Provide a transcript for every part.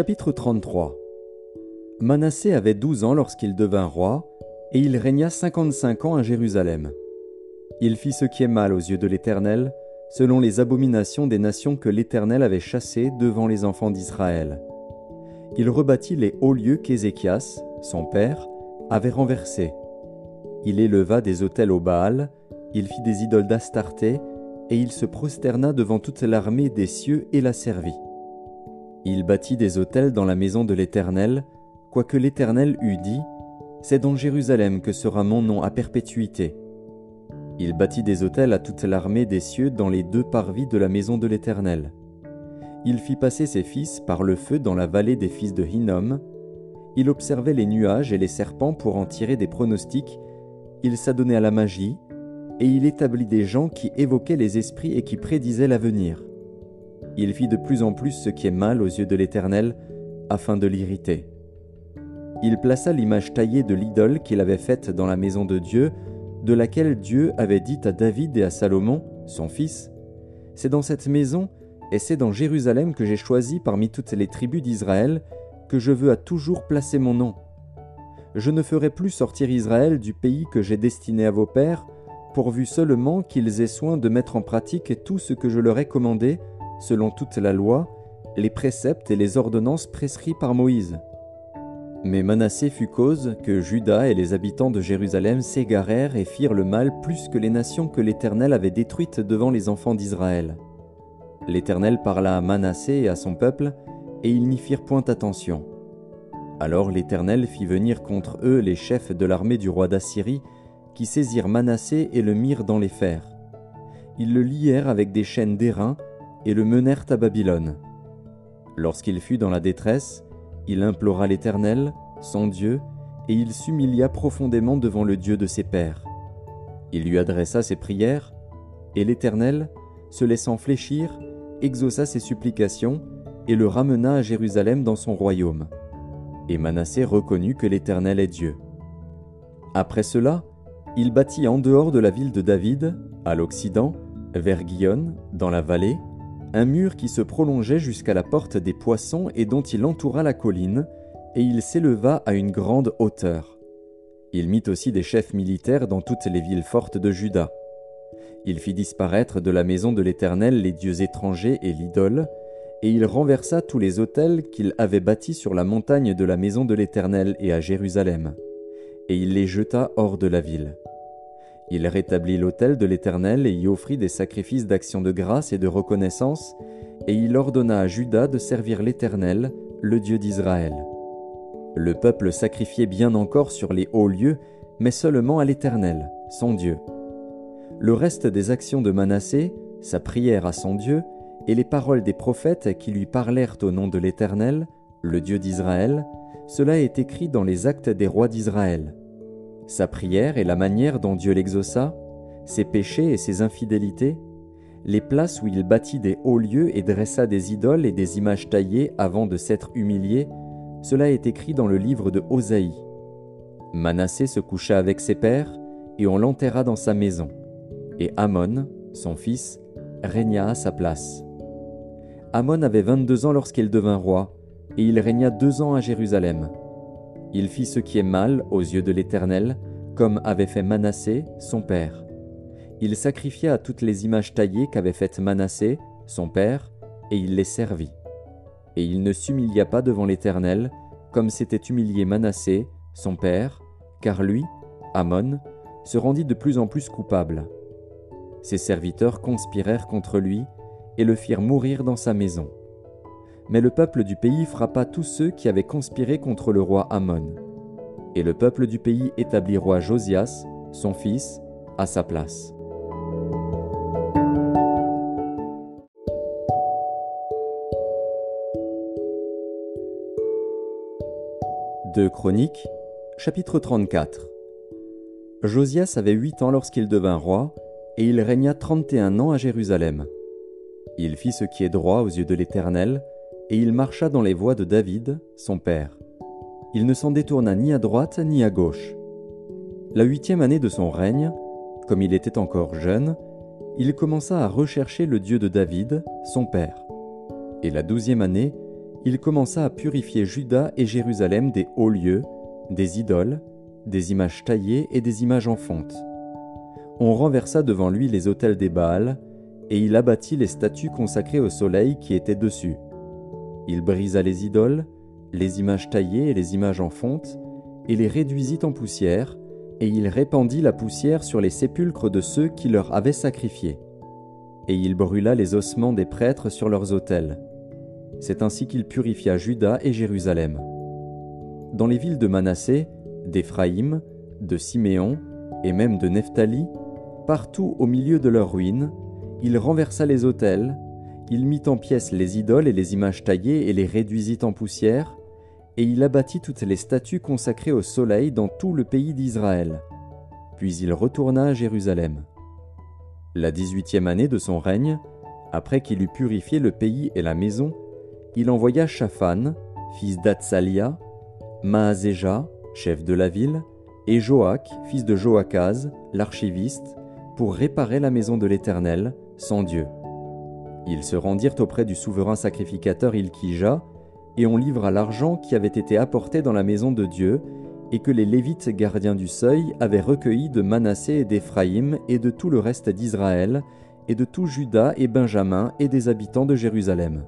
2 Chroniques, chapitre 33 Manassé avait douze ans lorsqu'il devint roi, et il régna cinquante-cinq ans à Jérusalem. Il fit ce qui est mal aux yeux de l'Éternel, selon les abominations des nations que l'Éternel avait chassées devant les enfants d'Israël. Il rebâtit les hauts lieux qu'Ézéchias, son père, avait renversés. Il éleva des autels au Baal, il fit des idoles d'Astarté, et il se prosterna devant toute l'armée des cieux et la servit. Il bâtit des autels dans la maison de l'Éternel, quoique l'Éternel eût dit, C'est dans Jérusalem que sera mon nom à perpétuité. Il bâtit des autels à toute l'armée des cieux dans les deux parvis de la maison de l'Éternel. Il fit passer ses fils par le feu dans la vallée des fils de Hinnom. Il observait les nuages et les serpents pour en tirer des pronostics. Il s'adonnait à la magie, et il établit des gens qui évoquaient les esprits et qui prédisaient l'avenir. Il fit de plus en plus ce qui est mal aux yeux de l'Éternel, afin de l'irriter. Il plaça l'image taillée de l'idole qu'il avait faite dans la maison de Dieu, de laquelle Dieu avait dit à David et à Salomon, son fils, C'est dans cette maison et c'est dans Jérusalem que j'ai choisi parmi toutes les tribus d'Israël que je veux à toujours placer mon nom. Je ne ferai plus sortir Israël du pays que j'ai destiné à vos pères, pourvu seulement qu'ils aient soin de mettre en pratique tout ce que je leur ai commandé selon toute la loi, les préceptes et les ordonnances prescrits par Moïse. Mais Manassé fut cause que Juda et les habitants de Jérusalem s'égarèrent et firent le mal plus que les nations que l'Éternel avait détruites devant les enfants d'Israël. L'Éternel parla à Manassé et à son peuple, et ils n'y firent point attention. Alors l'Éternel fit venir contre eux les chefs de l'armée du roi d'Assyrie, qui saisirent Manassé et le mirent dans les fers. Ils le lièrent avec des chaînes d'airain, et le menèrent à Babylone. Lorsqu'il fut dans la détresse, il implora l'Éternel, son Dieu, et il s'humilia profondément devant le Dieu de ses pères. Il lui adressa ses prières, et l'Éternel, se laissant fléchir, exauça ses supplications, et le ramena à Jérusalem dans son royaume. Et Manassé reconnut que l'Éternel est Dieu. Après cela, il bâtit en dehors de la ville de David, à l'Occident, vers Guillon, dans la vallée, un mur qui se prolongeait jusqu'à la porte des poissons et dont il entoura la colline, et il s'éleva à une grande hauteur. Il mit aussi des chefs militaires dans toutes les villes fortes de Juda. Il fit disparaître de la maison de l'Éternel les dieux étrangers et l'idole, et il renversa tous les autels qu'il avait bâtis sur la montagne de la maison de l'Éternel et à Jérusalem, et il les jeta hors de la ville. Il rétablit l'autel de l'Éternel et y offrit des sacrifices d'action de grâce et de reconnaissance, et il ordonna à Judas de servir l'Éternel, le Dieu d'Israël. Le peuple sacrifiait bien encore sur les hauts lieux, mais seulement à l'Éternel, son Dieu. Le reste des actions de Manassé, sa prière à son Dieu, et les paroles des prophètes qui lui parlèrent au nom de l'Éternel, le Dieu d'Israël, cela est écrit dans les actes des rois d'Israël sa prière et la manière dont Dieu l'exauça, ses péchés et ses infidélités, les places où il bâtit des hauts lieux et dressa des idoles et des images taillées avant de s'être humilié, cela est écrit dans le livre de Osaïe. Manassé se coucha avec ses pères, et on l'enterra dans sa maison, et Amon, son fils, régna à sa place. Amon avait vingt-deux ans lorsqu'il devint roi, et il régna deux ans à Jérusalem. Il fit ce qui est mal aux yeux de l'Éternel, comme avait fait Manassé, son père. Il sacrifia à toutes les images taillées qu'avait faites Manassé, son père, et il les servit. Et il ne s'humilia pas devant l'Éternel, comme s'était humilié Manassé, son père, car lui, Amon, se rendit de plus en plus coupable. Ses serviteurs conspirèrent contre lui et le firent mourir dans sa maison. Mais le peuple du pays frappa tous ceux qui avaient conspiré contre le roi Amon. Et le peuple du pays établit roi Josias, son fils, à sa place. De Chroniques, chapitre 34 Josias avait huit ans lorsqu'il devint roi, et il régna trente et un ans à Jérusalem. Il fit ce qui est droit aux yeux de l'Éternel, et il marcha dans les voies de David, son père. Il ne s'en détourna ni à droite ni à gauche. La huitième année de son règne, comme il était encore jeune, il commença à rechercher le Dieu de David, son père. Et la douzième année, il commença à purifier Juda et Jérusalem des hauts lieux, des idoles, des images taillées et des images en fonte. On renversa devant lui les autels des Baals, et il abattit les statues consacrées au soleil qui étaient dessus. Il brisa les idoles, les images taillées et les images en fonte, et les réduisit en poussière, et il répandit la poussière sur les sépulcres de ceux qui leur avaient sacrifié. Et il brûla les ossements des prêtres sur leurs autels. C'est ainsi qu'il purifia Juda et Jérusalem. Dans les villes de Manassé, d'Éphraïm, de Siméon et même de Nephtali, partout au milieu de leurs ruines, il renversa les autels, il mit en pièces les idoles et les images taillées et les réduisit en poussière, et il abattit toutes les statues consacrées au soleil dans tout le pays d'Israël. Puis il retourna à Jérusalem. La dix-huitième année de son règne, après qu'il eut purifié le pays et la maison, il envoya Shaphan, fils d'Atsalia, Maazéja, chef de la ville, et Joach, fils de Joachaz, l'archiviste, pour réparer la maison de l'Éternel, sans Dieu. Ils se rendirent auprès du souverain sacrificateur Ilkija, et on livra l'argent qui avait été apporté dans la maison de Dieu, et que les Lévites gardiens du seuil avaient recueilli de Manassé et d'Éphraïm et de tout le reste d'Israël, et de tout Juda et Benjamin et des habitants de Jérusalem.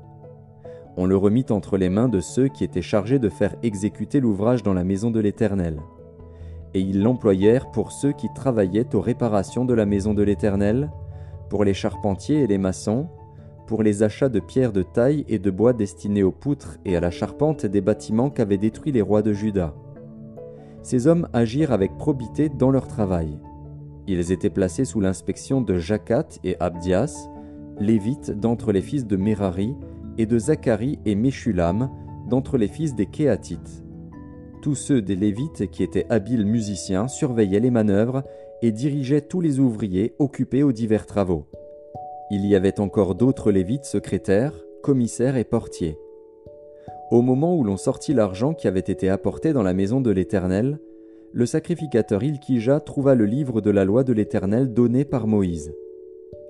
On le remit entre les mains de ceux qui étaient chargés de faire exécuter l'ouvrage dans la maison de l'Éternel. Et ils l'employèrent pour ceux qui travaillaient aux réparations de la maison de l'Éternel, pour les charpentiers et les maçons, pour les achats de pierres de taille et de bois destinés aux poutres et à la charpente des bâtiments qu'avaient détruits les rois de Juda. Ces hommes agirent avec probité dans leur travail. Ils étaient placés sous l'inspection de Jacat et Abdias, lévites d'entre les fils de Merari, et de Zacharie et Meshulam, d'entre les fils des Kéatites. Tous ceux des Lévites qui étaient habiles musiciens surveillaient les manœuvres et dirigeaient tous les ouvriers occupés aux divers travaux. Il y avait encore d'autres Lévites secrétaires, commissaires et portiers. Au moment où l'on sortit l'argent qui avait été apporté dans la maison de l'Éternel, le sacrificateur Ilkija trouva le livre de la loi de l'Éternel donné par Moïse.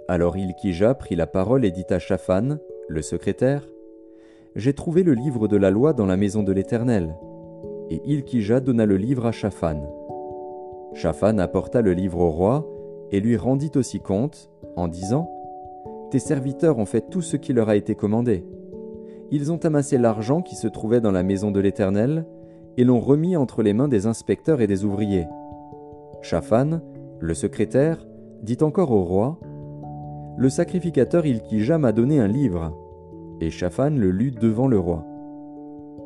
Alors Ilkija prit la parole et dit à Shaphan, le secrétaire, J'ai trouvé le livre de la loi dans la maison de l'Éternel. Et Ilkija donna le livre à Shaphan. Shaphan apporta le livre au roi et lui rendit aussi compte, en disant tes serviteurs ont fait tout ce qui leur a été commandé. Ils ont amassé l'argent qui se trouvait dans la maison de l'Éternel, et l'ont remis entre les mains des inspecteurs et des ouvriers. Shaphan, le secrétaire, dit encore au roi Le sacrificateur Ilkija m'a donné un livre. Et Shaphan le lut devant le roi.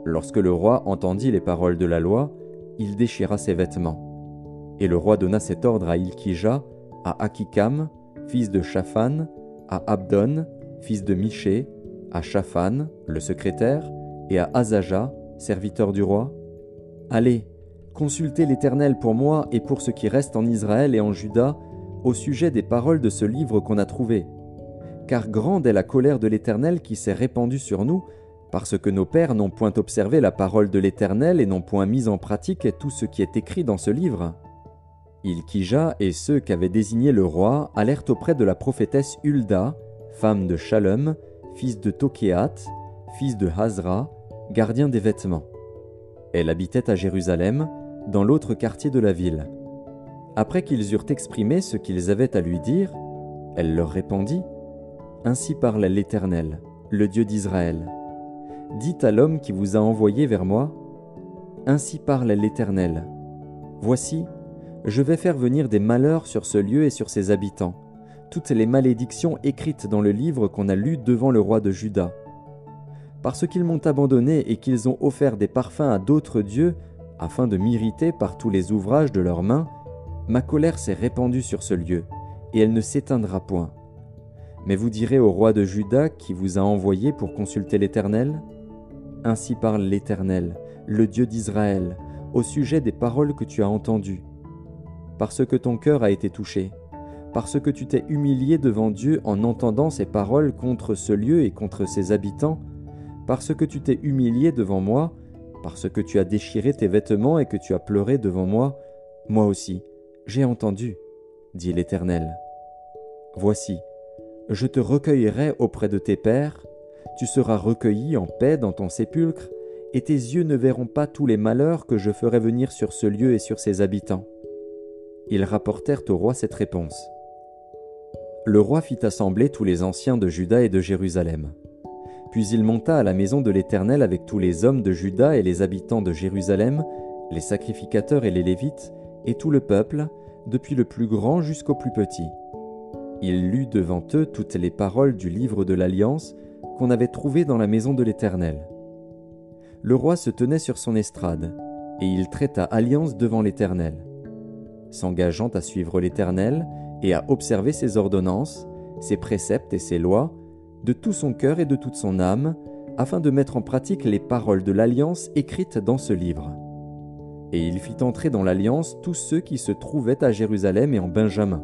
Lorsque le roi entendit les paroles de la loi, il déchira ses vêtements. Et le roi donna cet ordre à Ilkija, à Akikam, fils de Shaphan, à Abdon, fils de Miché, à Shaphan, le secrétaire, et à Azaja, serviteur du roi Allez, consultez l'Éternel pour moi et pour ce qui reste en Israël et en Juda au sujet des paroles de ce livre qu'on a trouvé. Car grande est la colère de l'Éternel qui s'est répandue sur nous, parce que nos pères n'ont point observé la parole de l'Éternel et n'ont point mis en pratique tout ce qui est écrit dans ce livre. Ilkija et ceux qu'avait désigné le roi allèrent auprès de la prophétesse Hulda, femme de Shalom, fils de Tokéat, fils de Hazra, gardien des vêtements. Elle habitait à Jérusalem, dans l'autre quartier de la ville. Après qu'ils eurent exprimé ce qu'ils avaient à lui dire, elle leur répondit Ainsi parle l'Éternel, le Dieu d'Israël. Dites à l'homme qui vous a envoyé vers moi Ainsi parle l'Éternel. Voici, je vais faire venir des malheurs sur ce lieu et sur ses habitants, toutes les malédictions écrites dans le livre qu'on a lu devant le roi de Juda. Parce qu'ils m'ont abandonné et qu'ils ont offert des parfums à d'autres dieux, afin de m'irriter par tous les ouvrages de leurs mains, ma colère s'est répandue sur ce lieu, et elle ne s'éteindra point. Mais vous direz au roi de Juda qui vous a envoyé pour consulter l'Éternel? Ainsi parle l'Éternel, le Dieu d'Israël, au sujet des paroles que tu as entendues parce que ton cœur a été touché, parce que tu t'es humilié devant Dieu en entendant ses paroles contre ce lieu et contre ses habitants, parce que tu t'es humilié devant moi, parce que tu as déchiré tes vêtements et que tu as pleuré devant moi, moi aussi, j'ai entendu, dit l'Éternel. Voici, je te recueillerai auprès de tes pères, tu seras recueilli en paix dans ton sépulcre, et tes yeux ne verront pas tous les malheurs que je ferai venir sur ce lieu et sur ses habitants. Ils rapportèrent au roi cette réponse. Le roi fit assembler tous les anciens de Juda et de Jérusalem. Puis il monta à la maison de l'Éternel avec tous les hommes de Juda et les habitants de Jérusalem, les sacrificateurs et les Lévites, et tout le peuple, depuis le plus grand jusqu'au plus petit. Il lut devant eux toutes les paroles du livre de l'Alliance qu'on avait trouvé dans la maison de l'Éternel. Le roi se tenait sur son estrade, et il traita alliance devant l'Éternel, s'engageant à suivre l'Éternel et à observer ses ordonnances, ses préceptes et ses lois, de tout son cœur et de toute son âme, afin de mettre en pratique les paroles de l'alliance écrites dans ce livre. Et il fit entrer dans l'alliance tous ceux qui se trouvaient à Jérusalem et en Benjamin.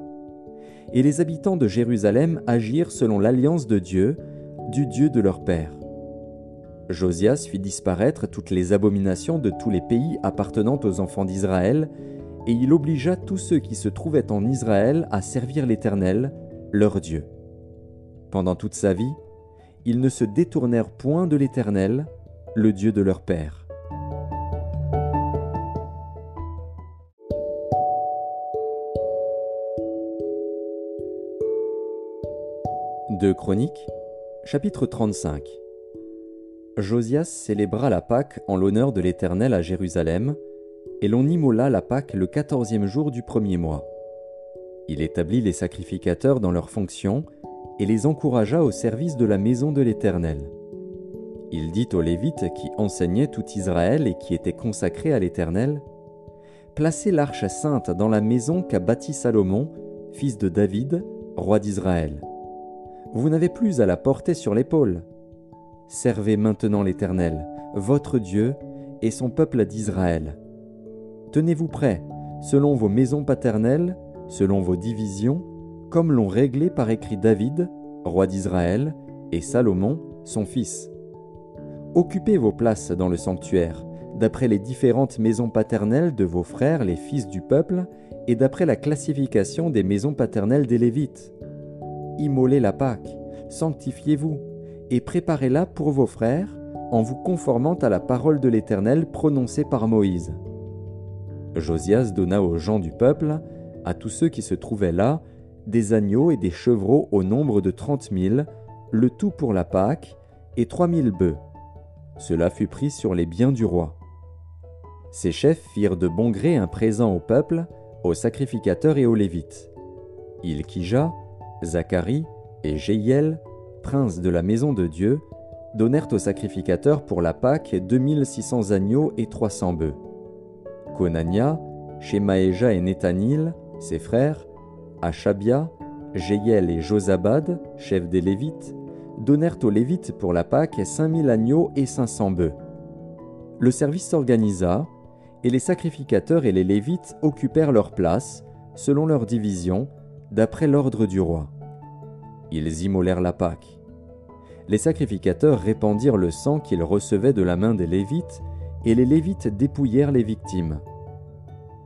Et les habitants de Jérusalem agirent selon l'alliance de Dieu, du Dieu de leur père. Josias fit disparaître toutes les abominations de tous les pays appartenant aux enfants d'Israël, et il obligea tous ceux qui se trouvaient en Israël à servir l'Éternel, leur Dieu. Pendant toute sa vie, ils ne se détournèrent point de l'Éternel, le Dieu de leur père. De Chroniques, chapitre 35 Josias célébra la Pâque en l'honneur de l'Éternel à Jérusalem, et l'on immola la Pâque le quatorzième jour du premier mois. Il établit les sacrificateurs dans leurs fonctions, et les encouragea au service de la maison de l'Éternel. Il dit aux Lévites qui enseignaient tout Israël et qui étaient consacrés à l'Éternel, Placez l'arche sainte dans la maison qu'a bâtie Salomon, fils de David, roi d'Israël. Vous n'avez plus à la porter sur l'épaule. Servez maintenant l'Éternel, votre Dieu, et son peuple d'Israël. Tenez-vous prêts, selon vos maisons paternelles, selon vos divisions, comme l'ont réglé par écrit David, roi d'Israël, et Salomon, son fils. Occupez vos places dans le sanctuaire, d'après les différentes maisons paternelles de vos frères, les fils du peuple, et d'après la classification des maisons paternelles des Lévites. Immolez la Pâque, sanctifiez-vous, et préparez-la pour vos frères, en vous conformant à la parole de l'Éternel prononcée par Moïse. Josias donna aux gens du peuple, à tous ceux qui se trouvaient là, des agneaux et des chevreaux au nombre de trente mille, le tout pour la Pâque, et trois mille bœufs. Cela fut pris sur les biens du roi. Ces chefs firent de bon gré un présent au peuple, aux sacrificateurs et aux Lévites. Ilkija, Zacharie et Jéiel, princes de la maison de Dieu, donnèrent aux sacrificateurs pour la Pâque cents agneaux et trois cents Shemaéja et Nethanil, ses frères, Achabia, Jéiel et Josabad, chefs des Lévites, donnèrent aux Lévites pour la Pâque cinq mille agneaux et cinq cents bœufs. Le service s'organisa, et les sacrificateurs et les Lévites occupèrent leur place, selon leur division, d'après l'ordre du roi. Ils immolèrent la Pâque. Les sacrificateurs répandirent le sang qu'ils recevaient de la main des Lévites, et les Lévites dépouillèrent les victimes.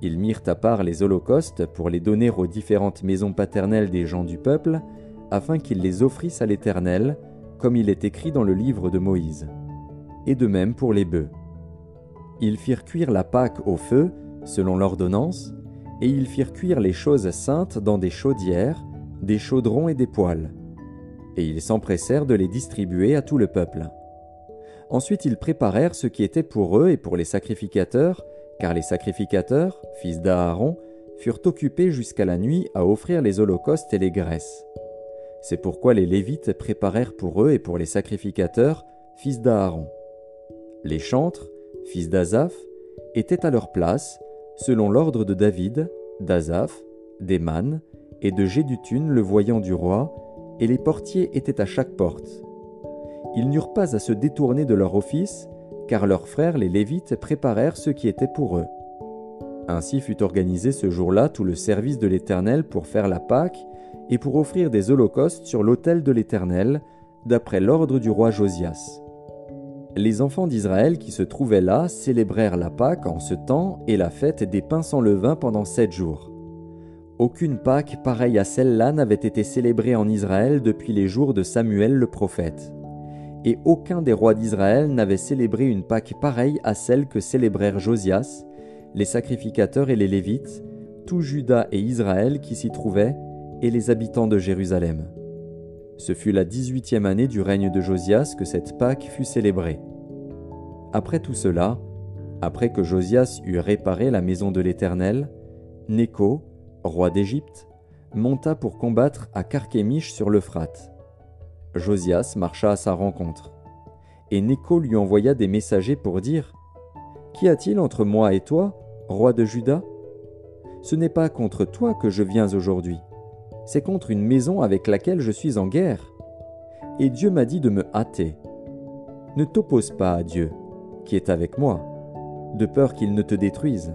Ils mirent à part les holocaustes pour les donner aux différentes maisons paternelles des gens du peuple, afin qu'ils les offrissent à l'Éternel, comme il est écrit dans le livre de Moïse. Et de même pour les bœufs. Ils firent cuire la Pâque au feu, selon l'ordonnance, et ils firent cuire les choses saintes dans des chaudières, des chaudrons et des poêles. Et ils s'empressèrent de les distribuer à tout le peuple. Ensuite ils préparèrent ce qui était pour eux et pour les sacrificateurs, car les sacrificateurs, fils d'Aaron, furent occupés jusqu'à la nuit à offrir les holocaustes et les graisses. C'est pourquoi les Lévites préparèrent pour eux et pour les sacrificateurs, fils d'Aaron. Les chantres, fils d'Azaph, étaient à leur place, selon l'ordre de David, d'Azaph, d'Eman et de Jéduthun le voyant du roi, et les portiers étaient à chaque porte. Ils n'eurent pas à se détourner de leur office, car leurs frères les Lévites préparèrent ce qui était pour eux. Ainsi fut organisé ce jour-là tout le service de l'Éternel pour faire la Pâque et pour offrir des holocaustes sur l'autel de l'Éternel, d'après l'ordre du roi Josias. Les enfants d'Israël qui se trouvaient là célébrèrent la Pâque en ce temps et la fête des pains sans levain pendant sept jours. Aucune Pâque pareille à celle-là n'avait été célébrée en Israël depuis les jours de Samuel le prophète et aucun des rois d'Israël n'avait célébré une Pâque pareille à celle que célébrèrent Josias, les sacrificateurs et les Lévites, tout Juda et Israël qui s'y trouvaient, et les habitants de Jérusalem. Ce fut la dix-huitième année du règne de Josias que cette Pâque fut célébrée. Après tout cela, après que Josias eut réparé la maison de l'Éternel, Néco, roi d'Égypte, monta pour combattre à Carchemish sur l'Euphrate. Josias marcha à sa rencontre. Et Néco lui envoya des messagers pour dire Qu'y a-t-il entre moi et toi, roi de Juda? Ce n'est pas contre toi que je viens aujourd'hui, c'est contre une maison avec laquelle je suis en guerre. Et Dieu m'a dit de me hâter. Ne t'oppose pas à Dieu, qui est avec moi, de peur qu'il ne te détruise.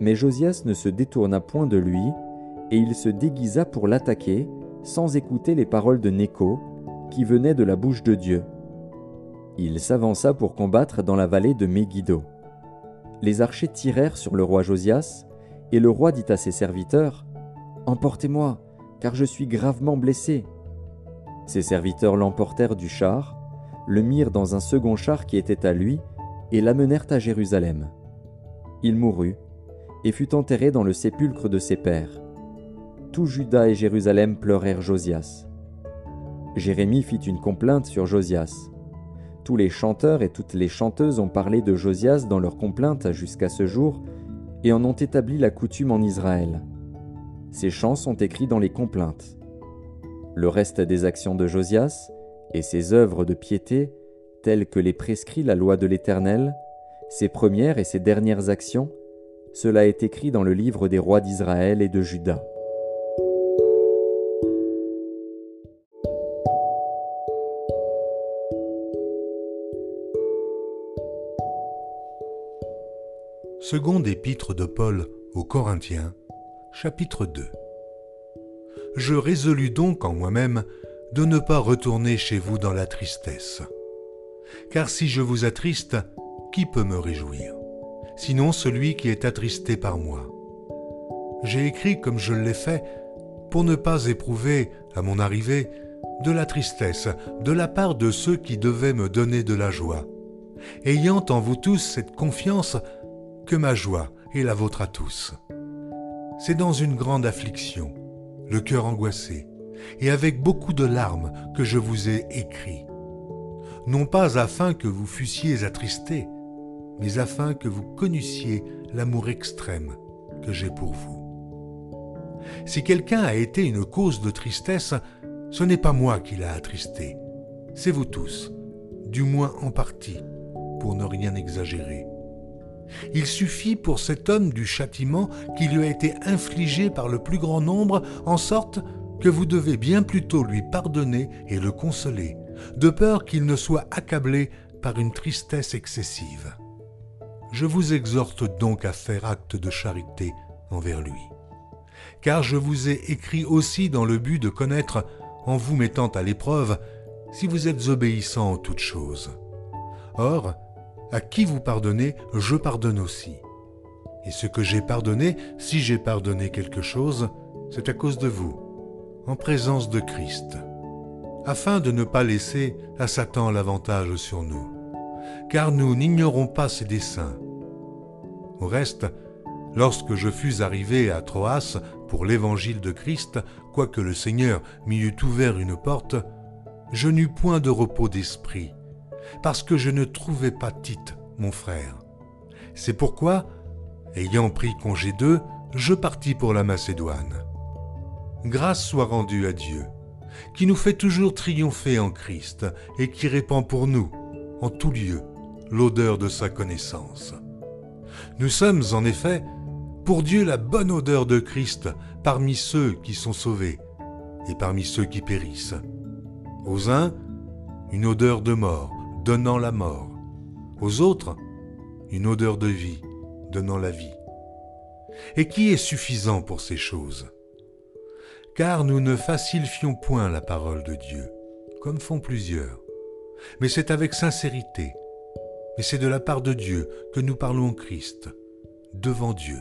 Mais Josias ne se détourna point de lui, et il se déguisa pour l'attaquer, sans écouter les paroles de Néco, qui venaient de la bouche de Dieu. Il s'avança pour combattre dans la vallée de Megiddo. Les archers tirèrent sur le roi Josias, et le roi dit à ses serviteurs Emportez-moi, car je suis gravement blessé. Ses serviteurs l'emportèrent du char, le mirent dans un second char qui était à lui, et l'amenèrent à Jérusalem. Il mourut, et fut enterré dans le sépulcre de ses pères. Tout Juda et Jérusalem pleurèrent Josias. Jérémie fit une complainte sur Josias. Tous les chanteurs et toutes les chanteuses ont parlé de Josias dans leurs complaintes jusqu'à ce jour et en ont établi la coutume en Israël. Ces chants sont écrits dans les complaintes. Le reste des actions de Josias et ses œuvres de piété, telles que les prescrit la loi de l'Éternel, ses premières et ses dernières actions, cela est écrit dans le livre des rois d'Israël et de Juda. Seconde épître de Paul aux Corinthiens, chapitre 2 Je résolus donc en moi-même de ne pas retourner chez vous dans la tristesse. Car si je vous attriste, qui peut me réjouir? Sinon celui qui est attristé par moi. J'ai écrit comme je l'ai fait pour ne pas éprouver, à mon arrivée, de la tristesse de la part de ceux qui devaient me donner de la joie, ayant en vous tous cette confiance ma joie est la vôtre à tous. C'est dans une grande affliction, le cœur angoissé, et avec beaucoup de larmes que je vous ai écrit, non pas afin que vous fussiez attristés, mais afin que vous connussiez l'amour extrême que j'ai pour vous. Si quelqu'un a été une cause de tristesse, ce n'est pas moi qui l'a attristé, c'est vous tous, du moins en partie, pour ne rien exagérer. Il suffit pour cet homme du châtiment qui lui a été infligé par le plus grand nombre, en sorte que vous devez bien plutôt lui pardonner et le consoler, de peur qu'il ne soit accablé par une tristesse excessive. Je vous exhorte donc à faire acte de charité envers lui. Car je vous ai écrit aussi dans le but de connaître, en vous mettant à l'épreuve, si vous êtes obéissant en toutes choses. Or, à qui vous pardonnez, je pardonne aussi. Et ce que j'ai pardonné, si j'ai pardonné quelque chose, c'est à cause de vous, en présence de Christ, afin de ne pas laisser à Satan l'avantage sur nous, car nous n'ignorons pas ses desseins. Au reste, lorsque je fus arrivé à Troas pour l'évangile de Christ, quoique le Seigneur m'y eût ouvert une porte, je n'eus point de repos d'esprit parce que je ne trouvais pas Tite, mon frère. C'est pourquoi, ayant pris congé d'eux, je partis pour la Macédoine. Grâce soit rendue à Dieu, qui nous fait toujours triompher en Christ et qui répand pour nous, en tout lieu, l'odeur de sa connaissance. Nous sommes, en effet, pour Dieu la bonne odeur de Christ parmi ceux qui sont sauvés et parmi ceux qui périssent. Aux uns, une odeur de mort, donnant la mort. Aux autres, une odeur de vie, donnant la vie. Et qui est suffisant pour ces choses? Car nous ne facilifions point la parole de Dieu, comme font plusieurs, mais c'est avec sincérité, mais c'est de la part de Dieu que nous parlons en Christ, devant Dieu.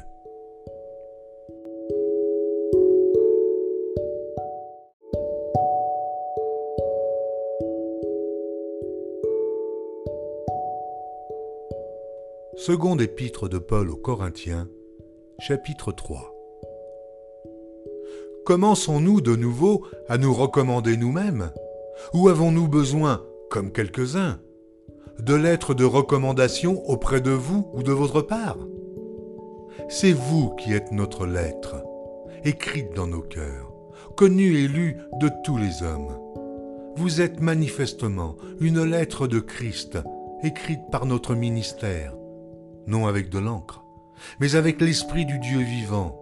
Seconde épître de Paul aux Corinthiens, chapitre 3. Commençons-nous de nouveau à nous recommander nous-mêmes Ou avons-nous besoin, comme quelques-uns, de lettres de recommandation auprès de vous ou de votre part? C'est vous qui êtes notre lettre, écrite dans nos cœurs, connue et lue de tous les hommes. Vous êtes manifestement une lettre de Christ, écrite par notre ministère, non avec de l'encre, mais avec l'Esprit du Dieu vivant,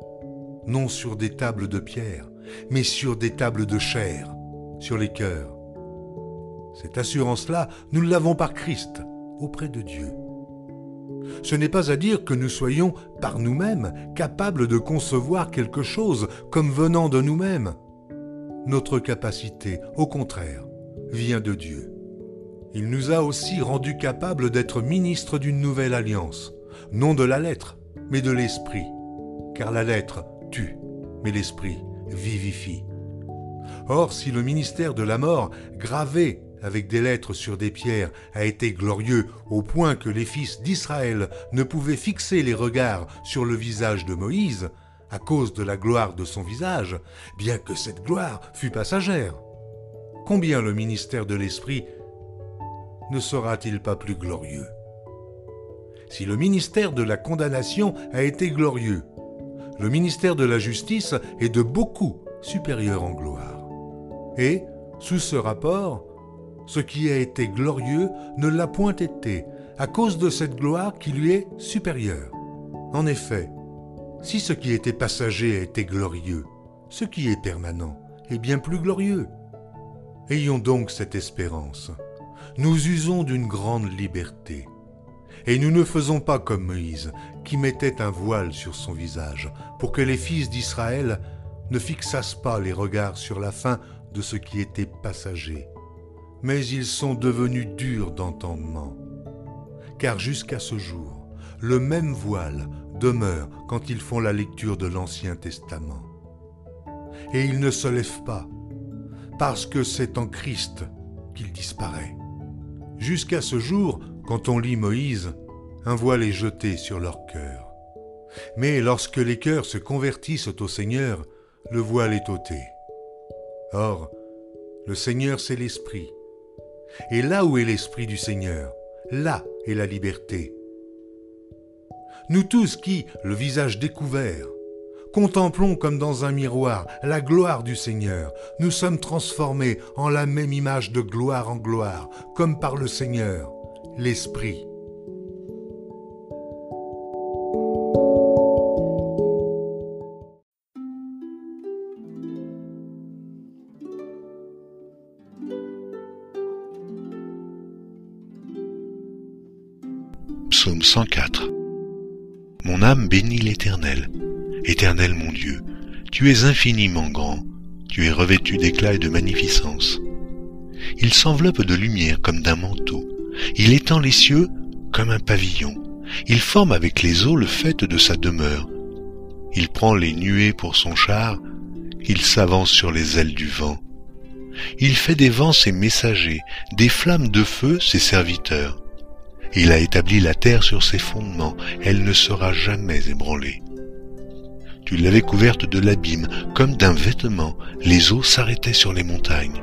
non sur des tables de pierre, mais sur des tables de chair, sur les cœurs. Cette assurance-là, nous l'avons par Christ, auprès de Dieu. Ce n'est pas à dire que nous soyons, par nous-mêmes, capables de concevoir quelque chose comme venant de nous-mêmes. Notre capacité, au contraire, vient de Dieu. Il nous a aussi rendus capables d'être ministres d'une nouvelle alliance, non de la lettre, mais de l'esprit, car la lettre tue, mais l'esprit vivifie. Or, si le ministère de la mort, gravé avec des lettres sur des pierres, a été glorieux au point que les fils d'Israël ne pouvaient fixer les regards sur le visage de Moïse, à cause de la gloire de son visage, bien que cette gloire fût passagère. Combien le ministère de l'Esprit ne sera-t-il pas plus glorieux? Si le ministère de la condamnation a été glorieux, le ministère de la justice est de beaucoup supérieur en gloire. Et, sous ce rapport, ce qui a été glorieux ne l'a point été, à cause de cette gloire qui lui est supérieure. En effet, si ce qui était passager a été glorieux, ce qui est permanent est bien plus glorieux. Ayons donc cette espérance. Nous usons d'une grande liberté. Et nous ne faisons pas comme Moïse, qui mettait un voile sur son visage, pour que les fils d'Israël ne fixassent pas les regards sur la fin de ce qui était passager. Mais ils sont devenus durs d'entendement. Car jusqu'à ce jour, le même voile demeure quand ils font la lecture de l'Ancien Testament. Et il ne se lève pas, parce que c'est en Christ qu'il disparaît. Jusqu'à ce jour, quand on lit Moïse, un voile est jeté sur leur cœur. Mais lorsque les cœurs se convertissent au Seigneur, le voile est ôté. Or, le Seigneur c'est l'Esprit. Et là où est l'Esprit du Seigneur, là est la liberté. Nous tous qui, le visage découvert, contemplons comme dans un miroir la gloire du Seigneur, nous sommes transformés en la même image de gloire en gloire, comme par le Seigneur, l'Esprit. Psaume 104 Mon âme bénit l'Éternel. Éternel mon Dieu, tu es infiniment grand, tu es revêtu d'éclat et de magnificence. Il s'enveloppe de lumière comme d'un manteau, il étend les cieux comme un pavillon, il forme avec les eaux le fait de sa demeure. Il prend les nuées pour son char, il s'avance sur les ailes du vent. Il fait des vents ses messagers, des flammes de feu ses serviteurs. Il a établi la terre sur ses fondements, elle ne sera jamais ébranlée. Tu l'avais couverte de l'abîme, comme d'un vêtement, les eaux s'arrêtaient sur les montagnes.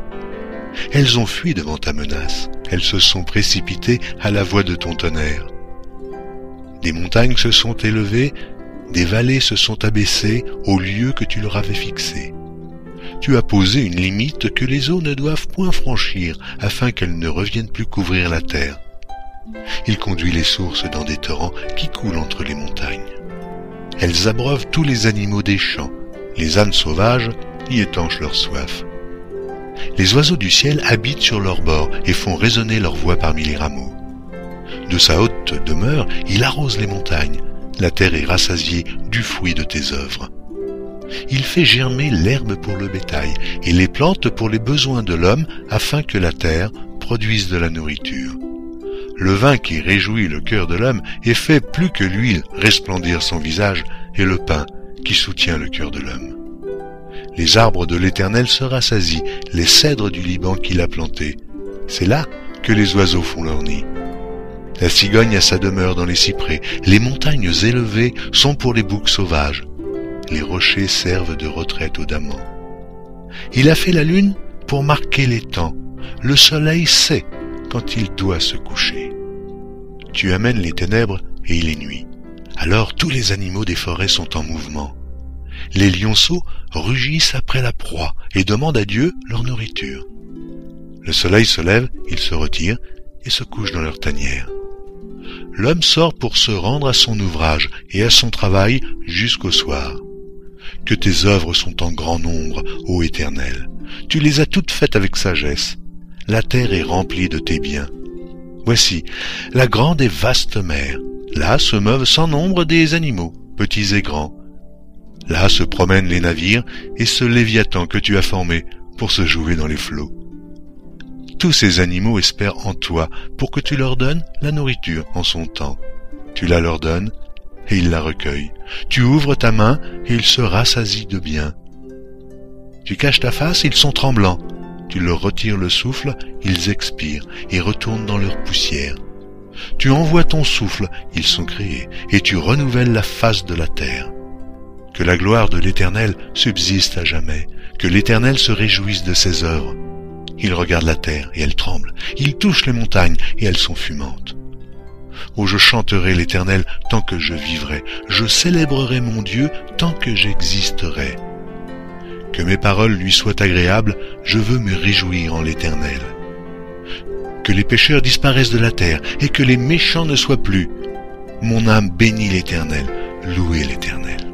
Elles ont fui devant ta menace, elles se sont précipitées à la voix de ton tonnerre. Des montagnes se sont élevées, des vallées se sont abaissées au lieu que tu leur avais fixé. Tu as posé une limite que les eaux ne doivent point franchir afin qu'elles ne reviennent plus couvrir la terre. Il conduit les sources dans des torrents qui coulent entre les montagnes. Elles abreuvent tous les animaux des champs, les ânes sauvages y étanchent leur soif. Les oiseaux du ciel habitent sur leurs bords et font résonner leur voix parmi les rameaux. De sa haute demeure, il arrose les montagnes. La terre est rassasiée du fruit de tes œuvres. Il fait germer l'herbe pour le bétail et les plantes pour les besoins de l'homme afin que la terre produise de la nourriture. Le vin qui réjouit le cœur de l'homme et fait plus que l'huile resplendir son visage et le pain qui soutient le cœur de l'homme. Les arbres de l'Éternel se rassasient, les cèdres du Liban qu'il a plantés. C'est là que les oiseaux font leur nid. La cigogne a sa demeure dans les cyprès, les montagnes élevées sont pour les boucs sauvages, les rochers servent de retraite aux damans. Il a fait la lune pour marquer les temps, le soleil sait quand il doit se coucher. Tu amènes les ténèbres et il est nuit. Alors tous les animaux des forêts sont en mouvement. Les lionceaux rugissent après la proie et demandent à Dieu leur nourriture. Le soleil se lève, ils se retirent et se couchent dans leur tanière l'homme sort pour se rendre à son ouvrage et à son travail jusqu'au soir. Que tes œuvres sont en grand nombre, ô Éternel. Tu les as toutes faites avec sagesse. La terre est remplie de tes biens. Voici la grande et vaste mer. Là se meuvent sans nombre des animaux, petits et grands. Là se promènent les navires et ce léviathan que tu as formé pour se jouer dans les flots. Tous ces animaux espèrent en toi pour que tu leur donnes la nourriture en son temps. Tu la leur donnes et ils la recueillent. Tu ouvres ta main et ils se rassasient de bien. Tu caches ta face, ils sont tremblants. Tu leur retires le souffle, ils expirent et retournent dans leur poussière. Tu envoies ton souffle, ils sont créés, et tu renouvelles la face de la terre. Que la gloire de l'Éternel subsiste à jamais, que l'Éternel se réjouisse de ses œuvres. Il regarde la terre et elle tremble. Il touche les montagnes et elles sont fumantes. Oh, je chanterai l'Éternel tant que je vivrai. Je célébrerai mon Dieu tant que j'existerai. Que mes paroles lui soient agréables, je veux me réjouir en l'Éternel. Que les pécheurs disparaissent de la terre et que les méchants ne soient plus. Mon âme bénit l'Éternel, louez l'Éternel.